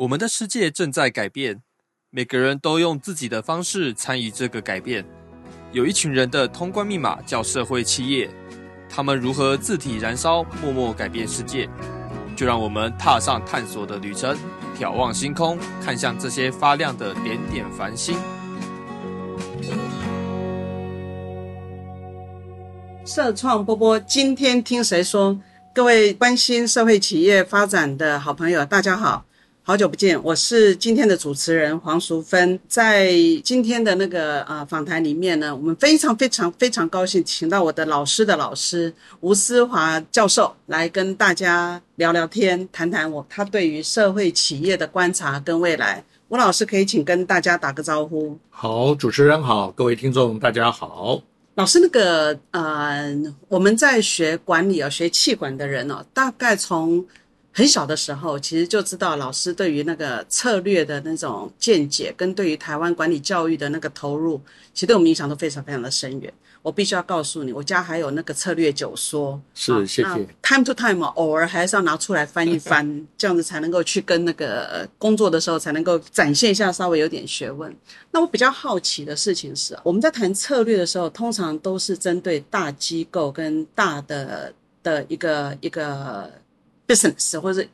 我们的世界正在改变，每个人都用自己的方式参与这个改变。有一群人的通关密码叫社会企业，他们如何自体燃烧，默默改变世界？就让我们踏上探索的旅程，眺望星空，看向这些发亮的点点繁星。社创波波，今天听谁说？各位关心社会企业发展的好朋友，大家好。好久不见，我是今天的主持人黄淑芬。在今天的那个呃访谈里面呢，我们非常非常非常高兴，请到我的老师的老师吴思华教授来跟大家聊聊天，谈谈我他对于社会企业的观察跟未来。吴老师可以请跟大家打个招呼。好，主持人好，各位听众大家好。老师，那个呃，我们在学管理啊，学气管的人哦，大概从很小的时候，其实就知道老师对于那个策略的那种见解，跟对于台湾管理教育的那个投入，其实对我们影响都非常非常的深远。我必须要告诉你，我家还有那个策略九说，是谢谢。Time to time 偶尔还是要拿出来翻一翻，这样子才能够去跟那个工作的时候才能够展现一下稍微有点学问。那我比较好奇的事情是，我们在谈策略的时候，通常都是针对大机构跟大的的一个一个。Business 或者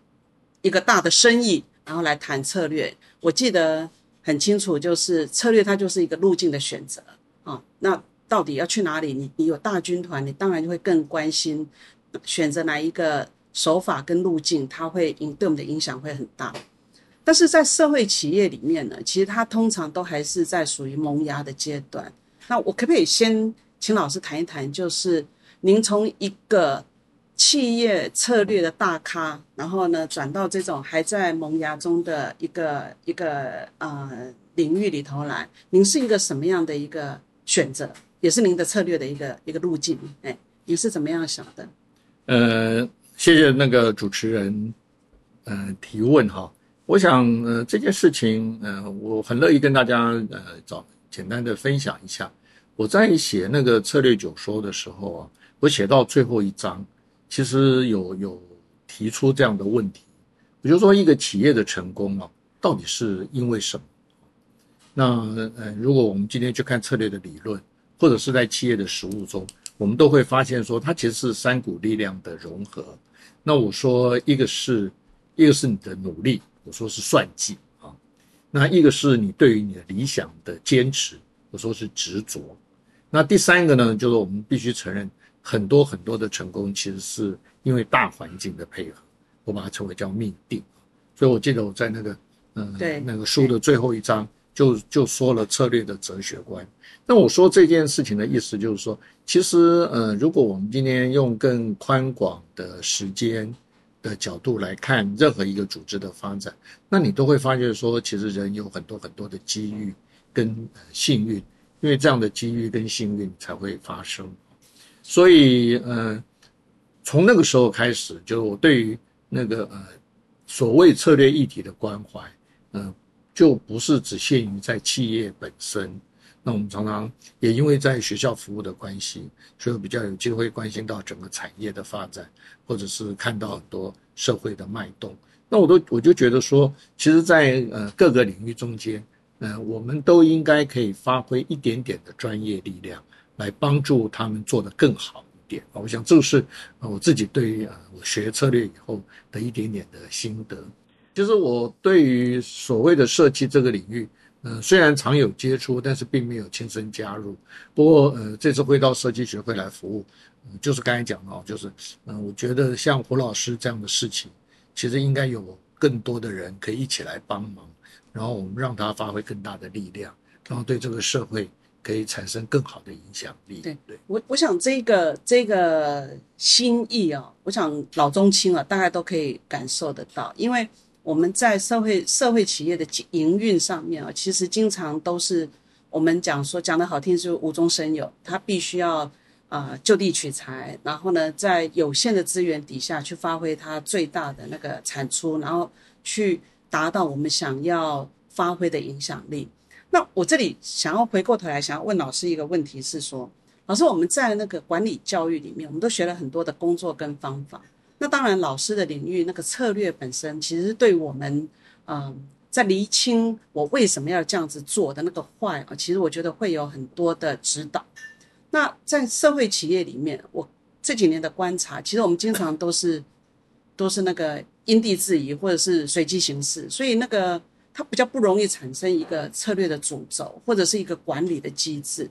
一个大的生意，然后来谈策略。我记得很清楚，就是策略它就是一个路径的选择啊。那到底要去哪里？你你有大军团，你当然就会更关心选择哪一个手法跟路径，它会影对我们的影响会很大。但是在社会企业里面呢，其实它通常都还是在属于萌芽的阶段。那我可不可以先请老师谈一谈，就是您从一个企业策略的大咖，然后呢，转到这种还在萌芽中的一个一个呃领域里头来，您是一个什么样的一个选择，也是您的策略的一个一个路径？哎，你是怎么样想的？呃，谢谢那个主持人，呃，提问哈。我想，呃，这件事情，呃，我很乐意跟大家呃找简单的分享一下。我在写那个策略九说的时候啊，我写到最后一章。其实有有提出这样的问题，比如说一个企业的成功啊，到底是因为什么？那呃，如果我们今天去看策略的理论，或者是在企业的实务中，我们都会发现说，它其实是三股力量的融合。那我说一个是，一个是你的努力，我说是算计啊；那一个是你对于你的理想的坚持，我说是执着；那第三个呢，就是我们必须承认。很多很多的成功，其实是因为大环境的配合，我把它称为叫命定。所以我记得我在那个，嗯，对，那个书的最后一章就就说了策略的哲学观。那我说这件事情的意思就是说，其实，呃，如果我们今天用更宽广的时间的角度来看任何一个组织的发展，那你都会发觉说，其实人有很多很多的机遇跟幸运，因为这样的机遇跟幸运才会发生。所以，呃，从那个时候开始，就我对于那个呃所谓策略议题的关怀，嗯，就不是只限于在企业本身。那我们常常也因为在学校服务的关系，所以比较有机会关心到整个产业的发展，或者是看到很多社会的脉动。那我都我就觉得说，其实，在呃各个领域中间，呃，我们都应该可以发挥一点点的专业力量。来帮助他们做得更好一点啊！我想这是我自己对于啊我学策略以后的一点点的心得。其实我对于所谓的设计这个领域，嗯，虽然常有接触，但是并没有亲身加入。不过呃，这次会到设计学会来服务，就是刚才讲到，就是嗯，我觉得像胡老师这样的事情，其实应该有更多的人可以一起来帮忙，然后我们让他发挥更大的力量，然后对这个社会。可以产生更好的影响力。对对，我我想这个这个心意啊，我想老中青啊，大概都可以感受得到。因为我们在社会社会企业的营运上面啊，其实经常都是我们讲说讲的好听是无中生有，他必须要啊就地取材，然后呢，在有限的资源底下去发挥它最大的那个产出，然后去达到我们想要发挥的影响力。那我这里想要回过头来，想要问老师一个问题是说，老师我们在那个管理教育里面，我们都学了很多的工作跟方法。那当然，老师的领域那个策略本身，其实对我们嗯，在厘清我为什么要这样子做的那个坏啊，其实我觉得会有很多的指导。那在社会企业里面，我这几年的观察，其实我们经常都是都是那个因地制宜或者是随机行事，所以那个它比较不容易产生一个策略的主轴或者是一个管理的机制。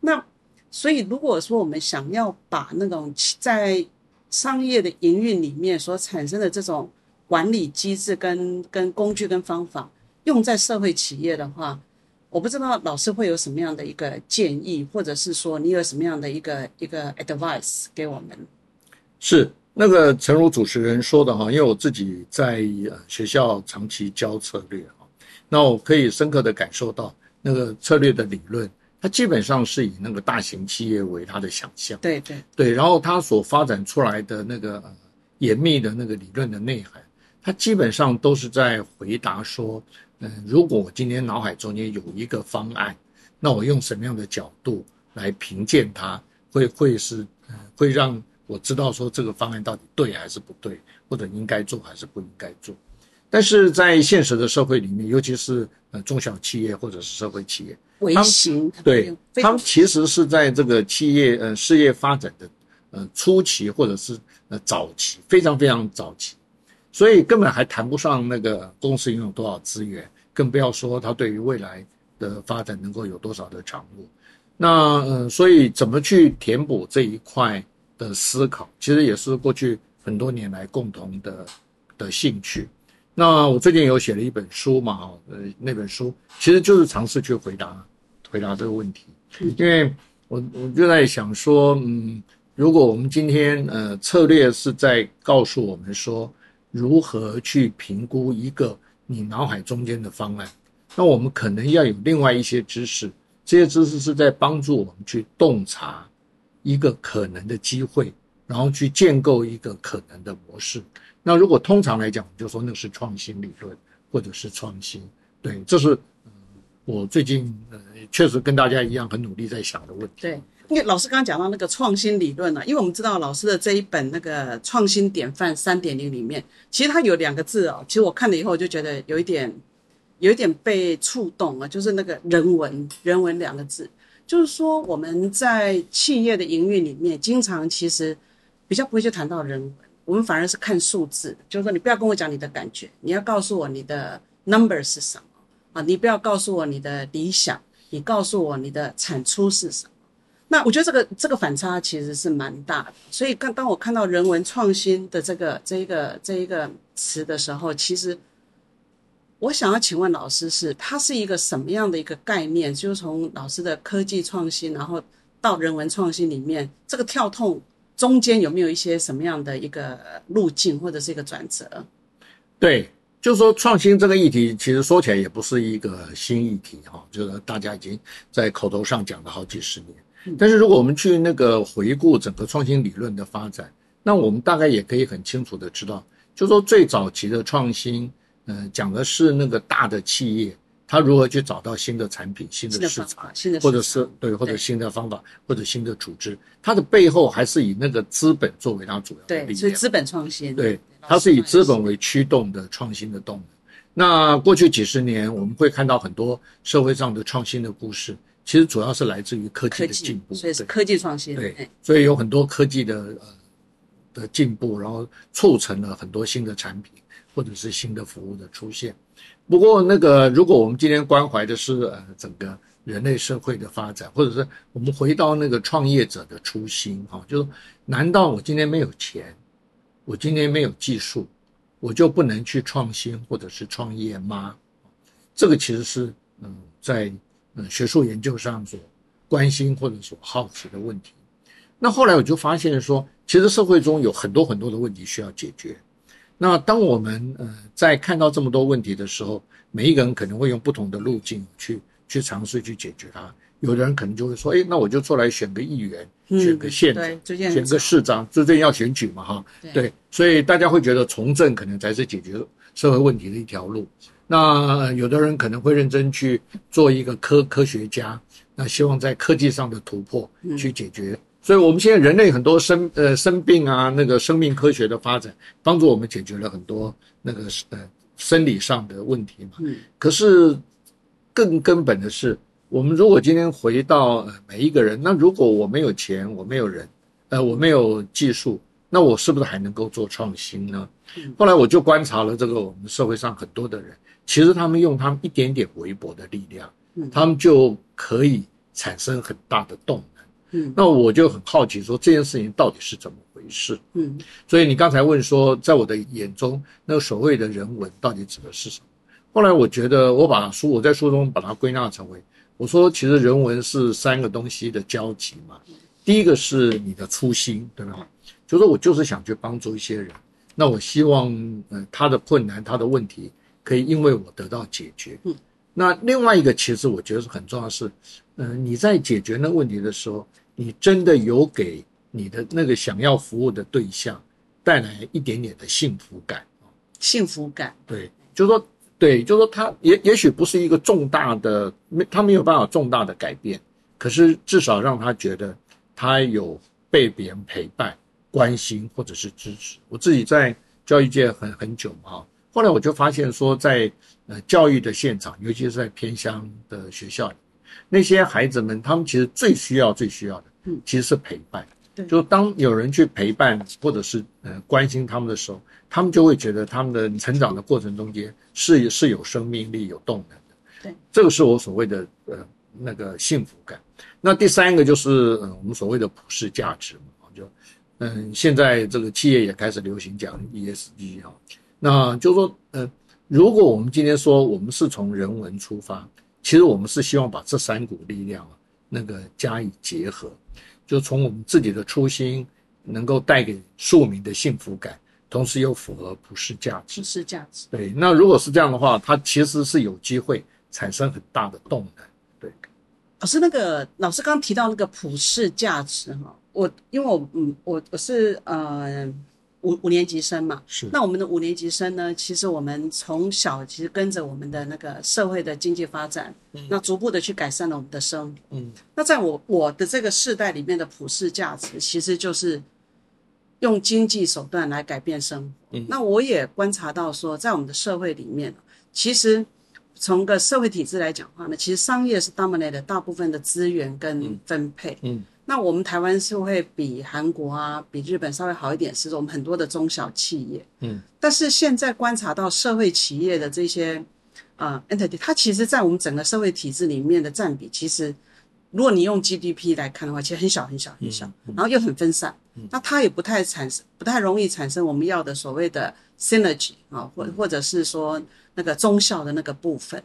那所以如果说我们想要把那种在商业的营运里面所产生的这种管理机制跟跟工具跟方法用在社会企业的话，我不知道老师会有什么样的一个建议，或者是说你有什么样的一个一个 advice 给我们？是那个诚如主持人说的哈，因为我自己在学校长期教策略哈，那我可以深刻的感受到那个策略的理论。它基本上是以那个大型企业为它的想象，对对对，然后它所发展出来的那个严密的那个理论的内涵，它基本上都是在回答说，嗯，如果我今天脑海中间有一个方案，那我用什么样的角度来评鉴它，会会是，会让我知道说这个方案到底对还是不对，或者应该做还是不应该做。但是在现实的社会里面，尤其是呃中小企业或者是社会企业，微型对，他们其实是在这个企业呃事业发展的呃初期或者是呃早期，非常非常早期，所以根本还谈不上那个公司拥有多少资源，更不要说他对于未来的发展能够有多少的掌握。那呃，所以怎么去填补这一块的思考，其实也是过去很多年来共同的的兴趣。那我最近有写了一本书嘛，呃，那本书其实就是尝试去回答回答这个问题，因为我我就在想说，嗯，如果我们今天呃策略是在告诉我们说如何去评估一个你脑海中间的方案，那我们可能要有另外一些知识，这些知识是在帮助我们去洞察一个可能的机会，然后去建构一个可能的模式。那如果通常来讲，就说那是创新理论，或者是创新，对，这是我最近呃确实跟大家一样很努力在想的问题。对，因为老师刚刚讲到那个创新理论呢，因为我们知道老师的这一本那个创新典范三点零里面，其实它有两个字哦，其实我看了以后就觉得有一点有一点被触动了，就是那个人文人文两个字，就是说我们在企业的营运里面，经常其实比较不会去谈到人文。我们反而是看数字，就是说你不要跟我讲你的感觉，你要告诉我你的 number 是什么啊？你不要告诉我你的理想，你告诉我你的产出是什么？那我觉得这个这个反差其实是蛮大的。所以刚当我看到人文创新的这个这一个这一个词的时候，其实我想要请问老师，是它是一个什么样的一个概念？就是从老师的科技创新，然后到人文创新里面，这个跳痛。中间有没有一些什么样的一个路径或者是一个转折？对，就是说创新这个议题，其实说起来也不是一个新议题哈，就是大家已经在口头上讲了好几十年。但是如果我们去那个回顾整个创新理论的发展，那我们大概也可以很清楚的知道，就说最早期的创新，嗯，讲的是那个大的企业。他如何去找到新的产品、新的市场，或者是对，或者新的方法，或者新的组织？它的背后还是以那个资本作为它主要的力量。所以资本创新。对，它是以资本为驱动的创新的动能。那过去几十年，我们会看到很多社会上的创新的故事，其实主要是来自于科技的进步。所以是科技创新。对，所以有很多科技的呃的进步，然后促成了很多新的产品或者是新的服务的出现。不过，那个如果我们今天关怀的是呃整个人类社会的发展，或者是我们回到那个创业者的初心哈，就是难道我今天没有钱，我今天没有技术，我就不能去创新或者是创业吗？这个其实是嗯在嗯学术研究上所关心或者所好奇的问题。那后来我就发现说，其实社会中有很多很多的问题需要解决。那当我们呃在看到这么多问题的时候，每一个人可能会用不同的路径去去尝试去解决它。有的人可能就会说，哎，那我就出来选个议员，选个县长，选个市长，最近要选举嘛，哈，对，所以大家会觉得从政可能才是解决社会问题的一条路。那有的人可能会认真去做一个科科学家，那希望在科技上的突破去解决。所以，我们现在人类很多生呃生病啊，那个生命科学的发展，帮助我们解决了很多那个呃生理上的问题嘛。嗯可是更根本的是，我们如果今天回到、呃、每一个人，那如果我没有钱，我没有人，呃，我没有技术，那我是不是还能够做创新呢？嗯后来我就观察了这个我们社会上很多的人，其实他们用他们一点点微薄的力量，嗯他们就可以产生很大的动能。嗯那我就很好奇，说这件事情到底是怎么回事？嗯所以你刚才问说，在我的眼中，那个所谓的人文到底指的是什么？后来我觉得，我把书我在书中把它归纳成为，我说其实人文是三个东西的交集嘛。第一个是你的初心，对吧？就说我就是想去帮助一些人，那我希望，呃，他的困难、他的问题可以因为我得到解决。嗯，那另外一个其实我觉得是很重要的是，嗯、你在解决那问题的时候，你真的有给你的那个想要服务的对象带来一点点的幸福感。幸福感，对，就是说，对，就是说他也也许不是一个重大的，没他没有办法重大的改变，可是至少让他觉得他有被别人陪伴、关心或者是支持。我自己在教育界很很久嘛，哈，后来我就发现说在，呃教育的现场，尤其是在偏乡的学校里，那些孩子们，他们其实最需要、最需要的，嗯其实是陪伴。对就当有人去陪伴或者是呃关心他们的时候，他们就会觉得他们的成长的过程中间是是有生命力、有动能的。对，这个是我所谓的呃那个幸福感。那第三个就是呃我们所谓的普世价值嘛，就嗯现在这个企业也开始流行讲 ESG 哈、那就是说呃如果我们今天说我们是从人文出发，其实我们是希望把这三股力量啊那个加以结合。就从我们自己的初心，能够带给庶民的幸福感，同时又符合普世价值普。世价值。对，那如果是这样的话，它其实是有机会产生很大的动能。对，老师，那个老师刚刚提到那个普世价值哈，我因为我嗯我我是呃五五年级生嘛，是那我们的五年级生呢，其实我们从小其实跟着我们的那个社会的经济发展，那逐步的去改善了我们的生活。嗯，那在我我的这个世代里面的普世价值，其实就是用经济手段来改变生活。嗯那我也观察到说，在我们的社会里面，其实从个社会体制来讲的话呢，其实商业是 dominate 大部分的资源跟分配。嗯那我们台湾是会比韩国啊、比日本稍微好一点，是我们很多的中小企业。嗯，但是现在观察到社会企业的这些啊、呃 entity，它其实在我们整个社会体制里面的占比，其实如果你用 GDP 来看的话，其实很小很小很小，然后又很分散，那它也不太产生，不太容易产生我们要的所谓的 synergy 啊，或或者是说那个中效的那个部分。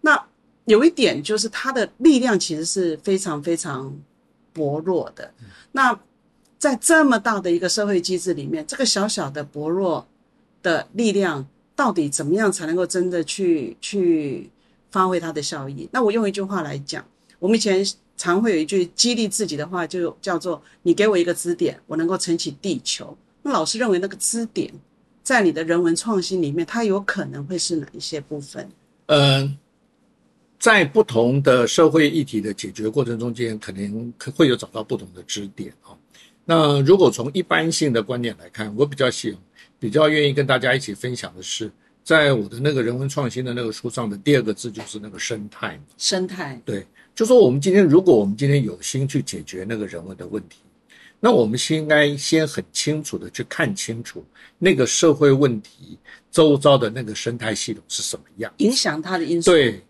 那有一点就是它的力量其实是非常非常薄弱的。那在这么大的一个社会机制里面，这个小小的薄弱的力量，到底怎么样才能够真的去去发挥它的效益？那我用一句话来讲，我们以前常会有一句激励自己的话，就叫做“你给我一个支点，我能够撑起地球”。那老师认为那个支点，在你的人文创新里面，它有可能会是哪一些部分？嗯，在不同的社会议题的解决过程中间，可能可会有找到不同的支点啊、那如果从一般性的观点来看，我比较喜比较愿意跟大家一起分享的是，在我的那个人文创新的那个书上的第二个字就是那个生态。生态，对，就说我们今天，如果我们今天有心去解决那个人文的问题，那我们先应该先很清楚的去看清楚那个社会问题周遭的那个生态系统是什么样。影响它的因素。对，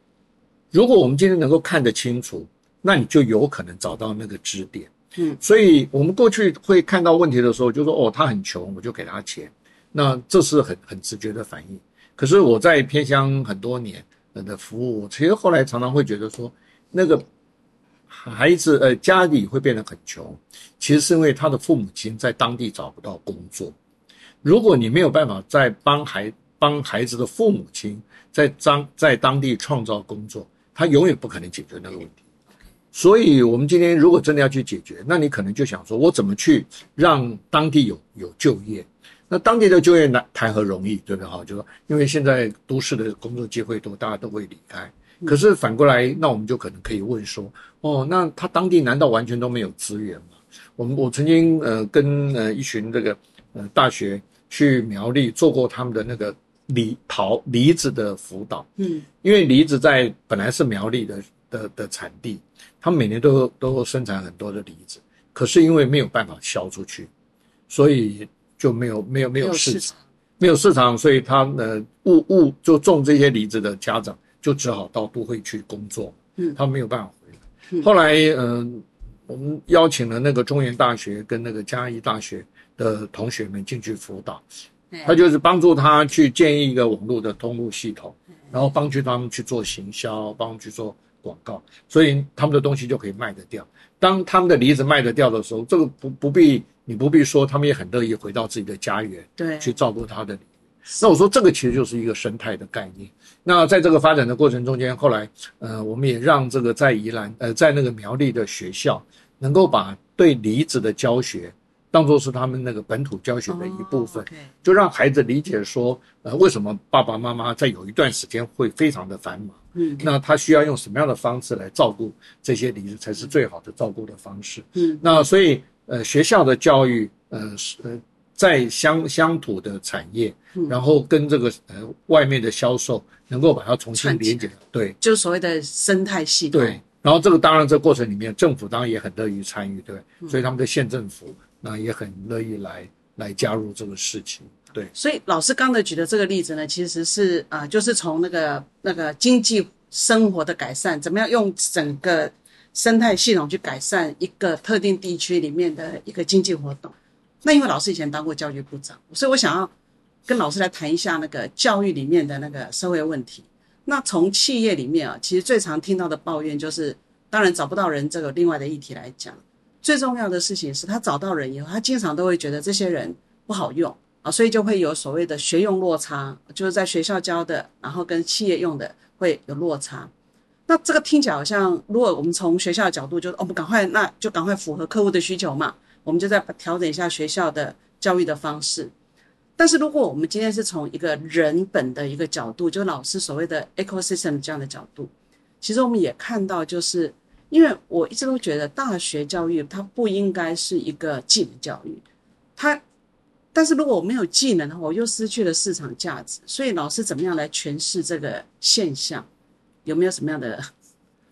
如果我们今天能够看得清楚，那你就有可能找到那个支点。嗯，所以我们过去会看到问题的时候，就说哦，他很穷，我就给他钱，那这是很很直觉的反应。可是我在偏乡很多年的服务，其实后来常常会觉得说，那个孩子呃家里会变得很穷，其实是因为他的父母亲在当地找不到工作。如果你没有办法在帮孩帮孩子的父母亲在当在当地创造工作，他永远不可能解决那个问题。所以，我们今天如果真的要去解决，那你可能就想说，我怎么去让当地有有就业？那当地的就业难谈何容易，对不对？哈，就说因为现在都市的工作机会多，大家都会离开。可是反过来，那我们就可能可以问说，哦，那他当地难道完全都没有资源吗？我们我曾经呃跟呃一群这个呃大学去苗栗做过他们的那个梨桃梨子的辅导，嗯。因为梨子在本来是苗栗的的的产地，他们每年都都生产很多的梨子，可是因为没有办法销出去，所以就没有没有没有市场，没有市场，所以他呃务务就种这些梨子的家长就只好到都会去工作，嗯。他没有办法回来。嗯。后来嗯、我们邀请了那个中原大学跟那个嘉义大学的同学们进去辅导，哎他就是帮助他去建立一个网络的通路系统，然后帮助他们去做行销，帮他们去做广告，所以他们的东西就可以卖得掉。当他们的梨子卖得掉的时候，这个不不必你不必说，他们也很乐意回到自己的家园对去照顾他的梨。那我说这个其实就是一个生态的概念。那在这个发展的过程中间，后来呃，我们也让这个在宜兰呃，在那个苗栗的学校，能够把对梨子的教学当做是他们那个本土教学的一部分。哦，OK 就让孩子理解说，呃，为什么爸爸妈妈在有一段时间会非常的繁忙，嗯那他需要用什么样的方式来照顾这些梨子，才是最好的照顾的方式。嗯那所以，呃，学校的教育，呃，是呃，在乡乡土的产业，嗯然后跟这个呃外面的销售，能够把它重新连接，对就是所谓的生态系统。对。然后这个当然，这过程里面政府当然也很乐于参与，对？所以他们的县政府那也很乐意来来加入这个事情，对。所以老师刚才举的这个例子呢，其实是啊、就是从那个那个经济生活的改善，怎么样用整个生态系统去改善一个特定地区里面的一个经济活动。那因为老师以前当过教育部长，所以我想要跟老师来谈一下那个教育里面的那个社会问题。那从企业里面啊，其实最常听到的抱怨就是，当然找不到人这个另外的议题来讲，最重要的事情是他找到人以后，他经常都会觉得这些人不好用。啊，所以就会有所谓的学用落差，就是在学校教的，然后跟企业用的会有落差。那这个听起来好像，如果我们从学校的角度就，哦我们赶快那就赶快符合客户的需求嘛，我们就再调整一下学校的教育的方式。但是如果我们今天是从一个人本的一个角度，就老师所谓的 ecosystem 这样的角度，其实我们也看到，就是因为我一直都觉得大学教育它不应该是一个技能教育，它但是如果我没有技能的话，我又失去了市场价值。所以老师怎么样来诠释这个现象？有没有什么样的？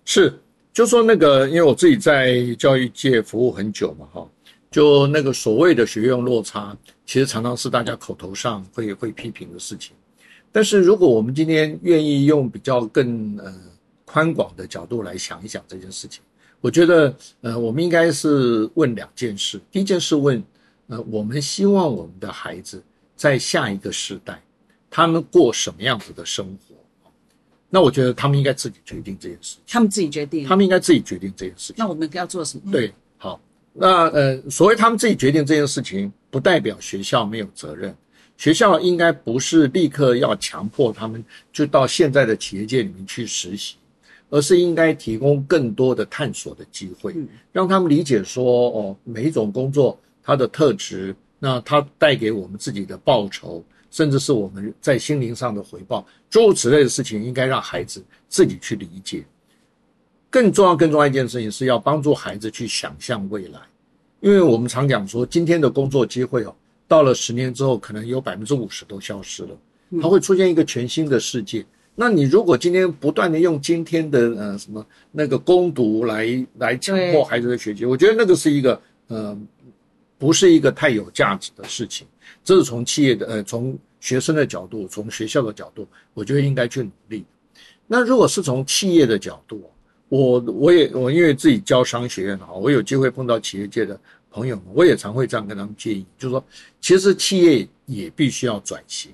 是，就说那个，因为我自己在教育界服务很久嘛，哈，就那个所谓的学用落差，其实常常是大家口头上会会批评的事情。但是如果我们今天愿意用比较更呃宽广的角度来想一想这件事情，我觉得呃我们应该是问两件事。第一件事问，呃，我们希望我们的孩子在下一个时代，他们过什么样子的生活？那我觉得他们应该自己决定这件事情。他们自己决定。他们应该自己决定这件事情。那我们要做什么？对，好，那呃，所谓他们自己决定这件事情，不代表学校没有责任。学校应该不是立刻要强迫他们就到现在的企业界里面去实习，而是应该提供更多的探索的机会，嗯让他们理解说，哦，每一种工作它的特质，那它带给我们自己的报酬，甚至是我们在心灵上的回报，诸如此类的事情，应该让孩子自己去理解。更重要、更重要一件事情是要帮助孩子去想象未来，因为我们常讲说，今天的工作机会哦，到了十年之后，可能有百分之五十都消失了，它会出现一个全新的世界。那你如果今天不断的用今天的呃什么那个攻读来来强迫孩子的学习，我觉得那个是一个呃不是一个太有价值的事情。这是从企业的呃从学生的角度，从学校的角度，我觉得应该去努力。那如果是从企业的角度，我我也我因为自己教商学院哈，我有机会碰到企业界的朋友们，我也常会这样跟他们建议，就是说，其实企业也必须要转型，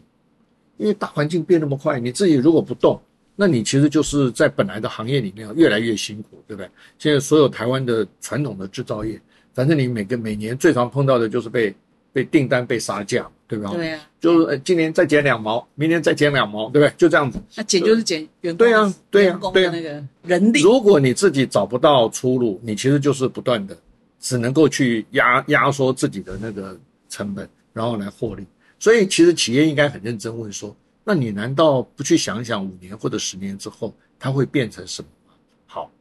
因为大环境变那么快，你自己如果不动，那你其实就是在本来的行业里面越来越辛苦，对不对？现在所有台湾的传统的制造业，反正你每个每年最常碰到的就是被被订单被杀价，对吧？对啊，就是呃今年再减两毛，明年再减两毛，对不对？就这样子。那减就是减员工对啊对啊员工对那个人力。如果你自己找不到出路，你其实就是不断的只能够去压压缩自己的那个成本，然后来获利。所以其实企业应该很认真问说：那你难道不去想想五年或者十年之后它会变成什么吗？好，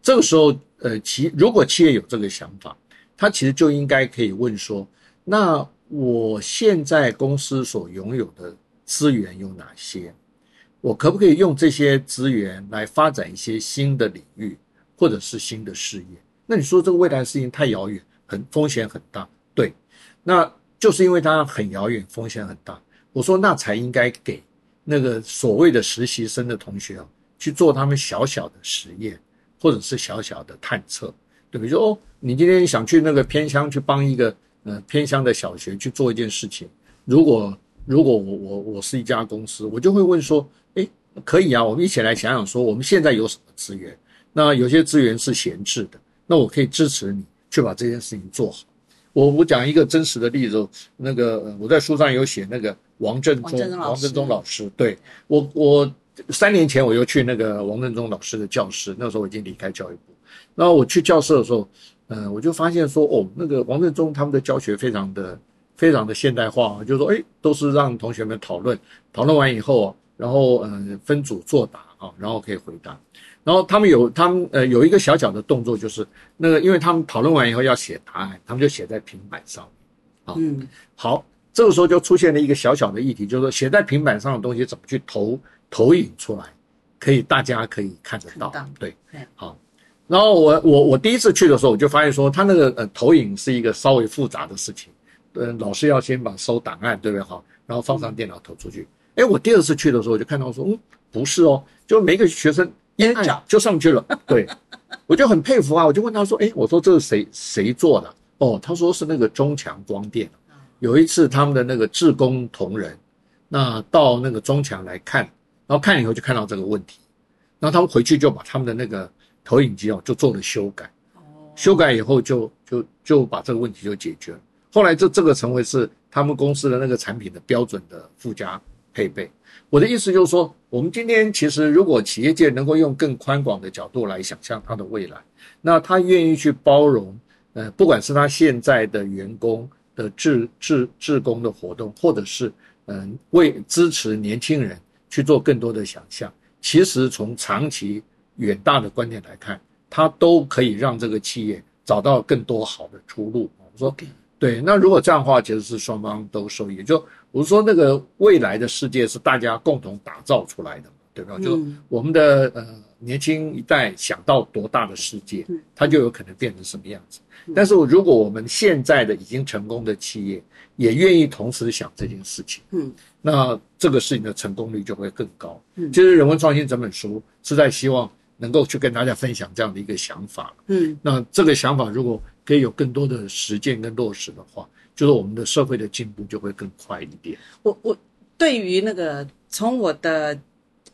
这个时候呃企如果企业有这个想法，它其实就应该可以问说：那我现在公司所拥有的资源有哪些？我可不可以用这些资源来发展一些新的领域，或者是新的事业？那你说这个未来的事情太遥远，很风险很大。对，那就是因为它很遥远，风险很大。我说那才应该给那个所谓的实习生的同学啊，去做他们小小的实验，或者是小小的探测。对，比如说哦，你今天想去那个偏乡去帮一个呃偏乡的小学去做一件事情，如果如果我我我是一家公司，我就会问说，哎，可以啊，我们一起来想想说，我们现在有什么资源？那有些资源是闲置的。那我可以支持你去把这件事情做好。我我讲一个真实的例子，那个我在书上有写那个王振中，王振中老师，对我我三年前我又去那个王振中老师的教室，那时候我已经离开教育部。然后我去教室的时候，嗯，我就发现说，哦，那个王振中他们的教学非常的非常的现代化，就是说，哎，都是让同学们讨论，讨论完以后，然后嗯分组作答啊，然后可以回答。然后他们有他们呃有一个小小的动作，就是那个，因为他们讨论完以后要写答案，他们就写在平板上，啊，嗯，好，这个时候就出现了一个小小的议题，就是说写在平板上的东西怎么去投投影出来，可以大家可以看得到，对，好，然后我我我第一次去的时候，我就发现说他那个呃投影是一个稍微复杂的事情，嗯，老师要先把收档案对不对？好，然后放上电脑投出去，哎，我第二次去的时候我就看到说，嗯，不是哦，就每个学生。一按就上去了，对，我就很佩服啊！我就问他说：“哎，我说这是谁谁做的？”哦，他说是那个中强光电。有一次他们的那个志工同仁，那到那个中强来看，然后看了以后就看到这个问题，然后他们回去就把他们的那个投影机哦就做了修改。修改以后就就就把这个问题就解决了。后来这这个成为是他们公司的那个产品的标准的附加配备。我的意思就是说，我们今天其实如果企业界能够用更宽广的角度来想象它的未来，那他愿意去包容，呃，不管是他现在的员工的志志志工的活动，或者是嗯为支持年轻人去做更多的想象，其实从长期远大的观点来看，它都可以让这个企业找到更多好的出路。我说对，那如果这样的话，其实是双方都受益，就。我是说，那个未来的世界是大家共同打造出来的嘛，对吧？就我们的呃年轻一代想到多大的世界，它就有可能变成什么样子。但是如果我们现在的已经成功的企业也愿意同时想这件事情，嗯，那这个事情的成功率就会更高。嗯，其实《人文创新》整本书是在希望能够去跟大家分享这样的一个想法。嗯，那这个想法如果可以有更多的实践跟落实的话。就是我们的社会的进步就会更快一点。我我对于那个从我的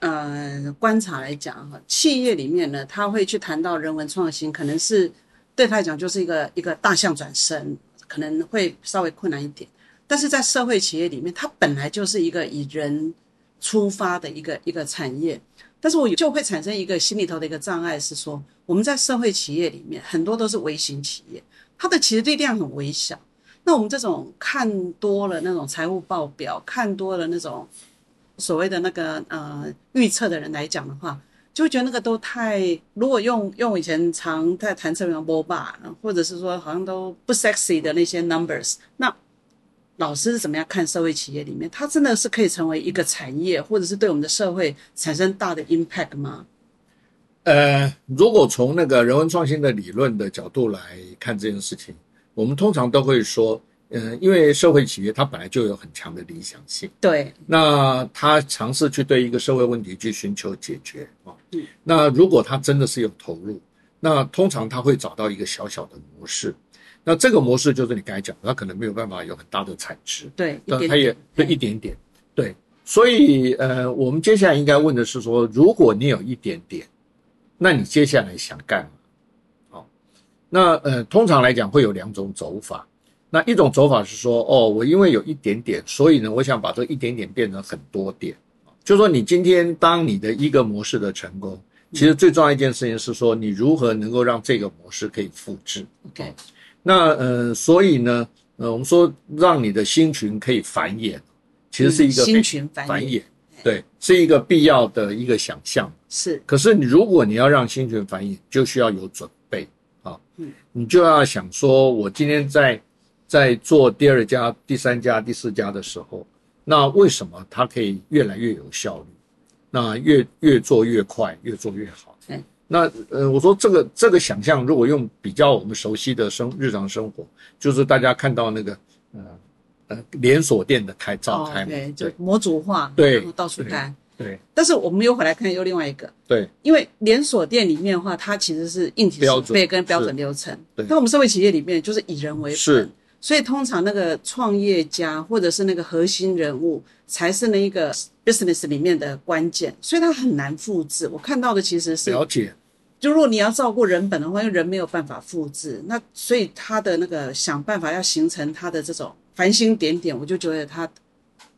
呃观察来讲哈，企业里面呢，他会去谈到人文创新，可能是对他来讲就是一个一个大象转身，可能会稍微困难一点。但是在社会企业里面，它本来就是一个以人出发的一个一个产业，但是我就会产生一个心里头的一个障碍，是说我们在社会企业里面很多都是微型企业，它的其实力量很微小。那我们这种看多了那种财务报表，看多了那种所谓的那个呃预测的人来讲的话，就会觉得那个都太……如果用用以前常在谈测量波霸，或者是说好像都不 sexy 的那些 numbers，那老师是怎么样看社会企业里面，它真的是可以成为一个产业，或者是对我们的社会产生大的 impact 吗？呃，如果从那个人文创新的理论的角度来看这件事情。我们通常都会说，嗯，因为社会企业它本来就有很强的理想性，对，那他尝试去对一个社会问题去寻求解决啊，嗯，那如果他真的是有投入，那通常他会找到一个小小的模式，那这个模式就是你刚才讲，他可能没有办法有很大的产值，对，但他也对。一点点，对，所以呃，我们接下来应该问的是说，如果你有一点点，那你接下来想干嘛？那呃，通常来讲会有两种走法。那一种走法是说，哦，我因为有一点点，所以呢，我想把这一点点变成很多点。就说你今天当你的一个模式的成功，其实最重要一件事情是说，你如何能够让这个模式可以复制。OK。那呃，所以呢，呃，我们说让你的新群可以繁衍，其实是一个新群繁衍，对，是一个必要的一个想象。是。可是你如果你要让新群繁衍，就需要有准。你就要想说，我今天在在做第二家、第三家、第四家的时候，那为什么它可以越来越有效率？那越越做越快，越做越好。嗯，那呃，我说这个这个想象，如果用比较我们熟悉的生日常生活，就是大家看到那个呃呃连锁店的开照开嘛，哦对，就模组化，对然后到处开。对但是我们又回来看又另外一个，对因为连锁店里面的话，它其实是硬体标准设备跟标准流程。对那我们社会企业里面就是以人为本，是所以通常那个创业家或者是那个核心人物才是那一个 business 里面的关键，所以它很难复制。我看到的其实是了解。就如果你要照顾人本的话，因为人没有办法复制，那所以他的那个想办法要形成他的这种繁星点点，我就觉得他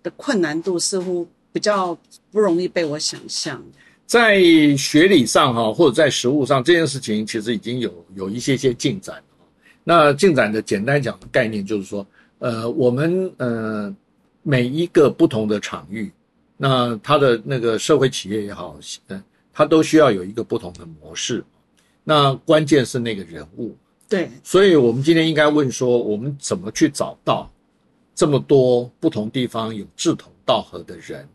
的困难度似乎比较不容易被我想象。在学理上哈，或者在实务上，这件事情其实已经有有一些些进展。那进展的简单讲的概念就是说，呃，我们呃每一个不同的场域，那它的那个社会企业也好，嗯，它都需要有一个不同的模式。那关键是那个人物，对，所以我们今天应该问说，我们怎么去找到这么多不同地方有志同道合的人？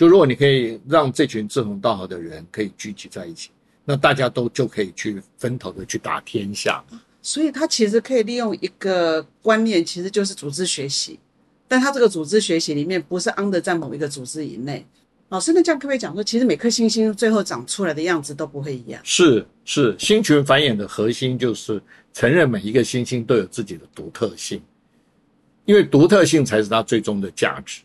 哦，就如果你可以让这群志同道合的人可以聚集在一起，那大家都就可以去分头的去打天下。所以他其实可以利用一个观念，其实就是组织学习，但他这个组织学习里面不是 under 在某一个组织以内。老师，那这样可不可以讲说，其实每颗星星最后长出来的样子都不会一样？是是，星群繁衍的核心就是承认每一个星星都有自己的独特性，因为独特性才是它最终的价值。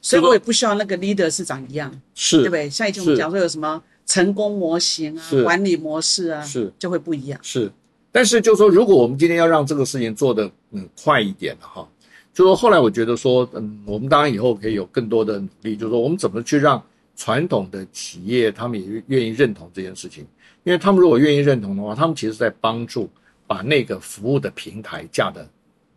所以我也不需要那个 leader 是长一样，是，对不对？像以前我们讲说有什么成功模型啊、管理模式啊，是就会不一样。是，但是就说，如果我们今天要让这个事情做得嗯快一点的哈，就说后来我觉得说，嗯，我们当然以后可以有更多的努力，就是说我们怎么去让传统的企业他们也愿意认同这件事情，因为他们如果愿意认同的话，他们其实在帮助把那个服务的平台架得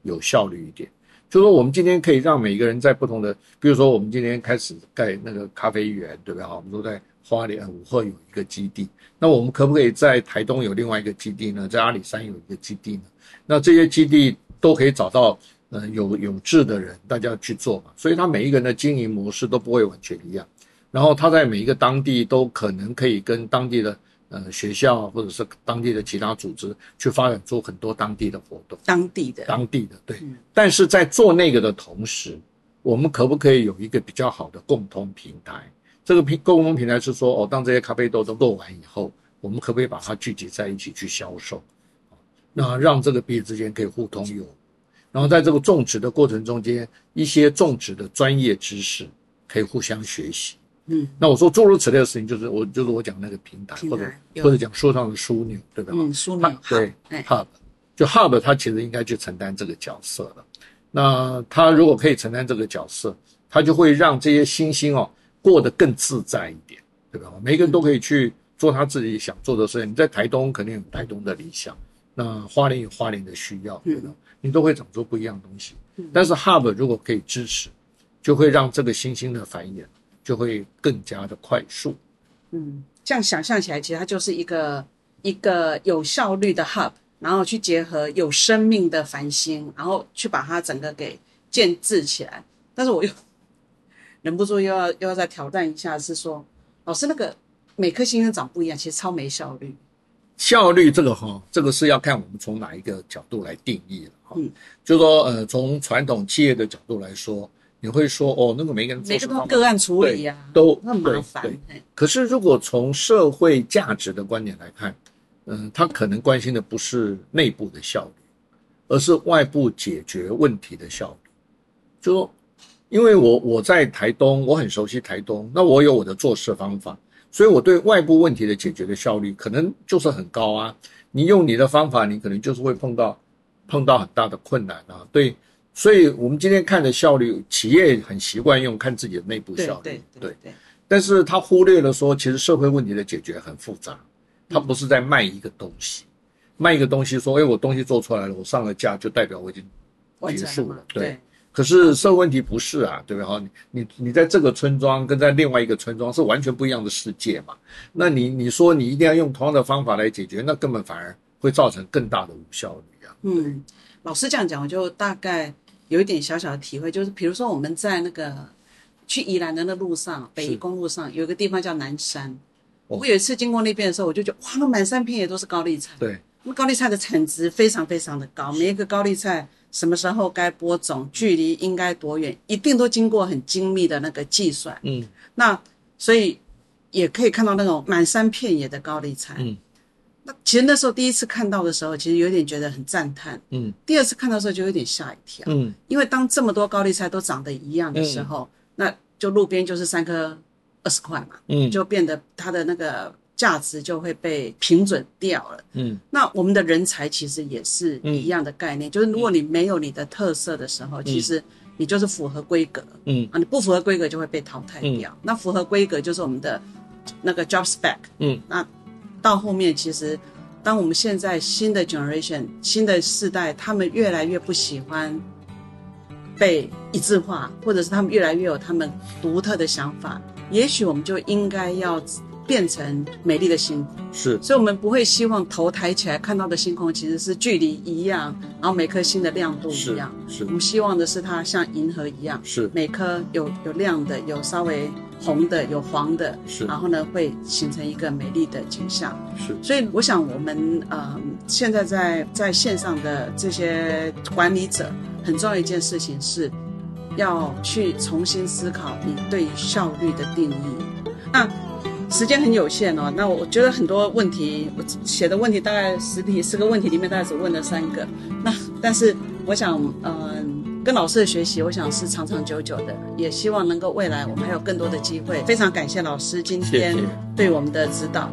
有效率一点。就说我们今天可以让每一个人在不同的，比如说我们今天开始盖那个咖啡园，对不对？哈，我们都在花莲五鹤有一个基地，那我们可不可以在台东有另外一个基地呢？在阿里山有一个基地呢？那这些基地都可以找到呃有有志的人，大家去做嘛。所以他每一个人的经营模式都不会完全一样，然后他在每一个当地都可能可以跟当地的呃学校或者是当地的其他组织去发展出很多当地的活动。当地的，当地的对，但是在做那个的同时，我们可不可以有一个比较好的共通平台？这个平共同平台是说，哦，当这些咖啡豆都做完以后，我们可不可以把它聚集在一起去销售？那让这个彼此之间可以互通有无，然后在这个种植的过程中间，一些种植的专业知识可以互相学习。嗯那我说诸如此类的事情，就是我就是我讲那个平台，或者平台有或者讲书上的枢纽，对吧？嗯，枢纽对哎，Hub，就 Hub 它其实应该去承担这个角色的。那他如果可以承担这个角色，他就会让这些新星哦过得更自在一点，对吧？每个人都可以去做他自己想做的事情。你在台东肯定有台东的理想，那花莲有花莲的需要，对吧？你都会长出不一样的东西。但是 Hub 如果可以支持，就会让这个新兴的繁衍就会更加的快速。嗯，这样想象起来，其实它就是一个一个有效率的 hub，然后去结合有生命的繁星，然后去把它整个给建制起来。但是我又 忍不住又要又要再挑战一下，是说老师那个每颗星星长不一样，其实超没效率。效率这个哈，这个是要看我们从哪一个角度来定义了哈。嗯，就说呃，从传统企业的角度来说，你会说哦，那个每个人做每个个案处理呀、都那很麻烦可是如果从社会价值的观点来看，嗯、他可能关心的不是内部的效率，而是外部解决问题的效率。就说，因为我我在台东，我很熟悉台东，那我有我的做事方法，所以我对外部问题的解决的效率可能就是很高啊。你用你的方法，你可能就是会碰到碰到很大的困难啊。对，所以我们今天看的效率，企业很习惯用看自己的内部效率，对对对，但是他忽略了说，其实社会问题的解决很复杂，他不是在卖一个东西，卖一个东西说，哎，我东西做出来了，我上了架就代表我已经结束了，对对。可是社会问题不是啊，对不对？哈，你你你在这个村庄跟在另外一个村庄是完全不一样的世界嘛？那你你说你一定要用同样的方法来解决，那根本反而会造成更大的无效率啊。嗯，老师这样讲，我就大概有一点小小的体会，就是比如说我们在那个去宜兰的那路上，北宜公路上有一个地方叫南山。哦我有一次经过那边的时候，我就觉得哇，那满山遍野都是高丽菜。对，那高丽菜的产值非常非常的高，每一个高丽菜什么时候该播种，距离应该多远，一定都经过很精密的那个计算。嗯那所以也可以看到那种满山遍野的高丽菜。嗯那其实那时候第一次看到的时候，其实有点觉得很赞叹。嗯。第二次看到的时候就有点吓一跳，嗯。因为当这么多高丽菜都长得一样的时候，那就路边就是三颗二十块嘛，嗯。就变得它的那个价值就会被平准掉了。嗯。那我们的人才其实也是一样的概念，就是如果你没有你的特色的时候，其实你就是符合规格。嗯。啊，你不符合规格就会被淘汰掉。那符合规格就是我们的那个 job spec。嗯，那到后面其实，当我们现在新的 generation 新的世代，他们越来越不喜欢被一致化，或者是他们越来越有他们独特的想法，也许我们就应该要变成美丽的星空。是所以，我们不会希望头抬起来看到的星空其实是距离一样，然后每颗星的亮度一是样。是我们希望的是它像银河一样，是每颗有有亮的，有稍微红的，有黄的，是然后呢会形成一个美丽的景象。是所以，我想我们呃现在在在线上的这些管理者，很重要一件事情是，要去重新思考你对于效率的定义。那时间很有限哦，那我觉得很多问题，我写的问题大概十题，十个问题里面大概只问了三个。那但是我想，嗯、跟老师的学习，我想是长长久久的，也希望能够未来我们还有更多的机会。非常感谢老师今天对我们的指导。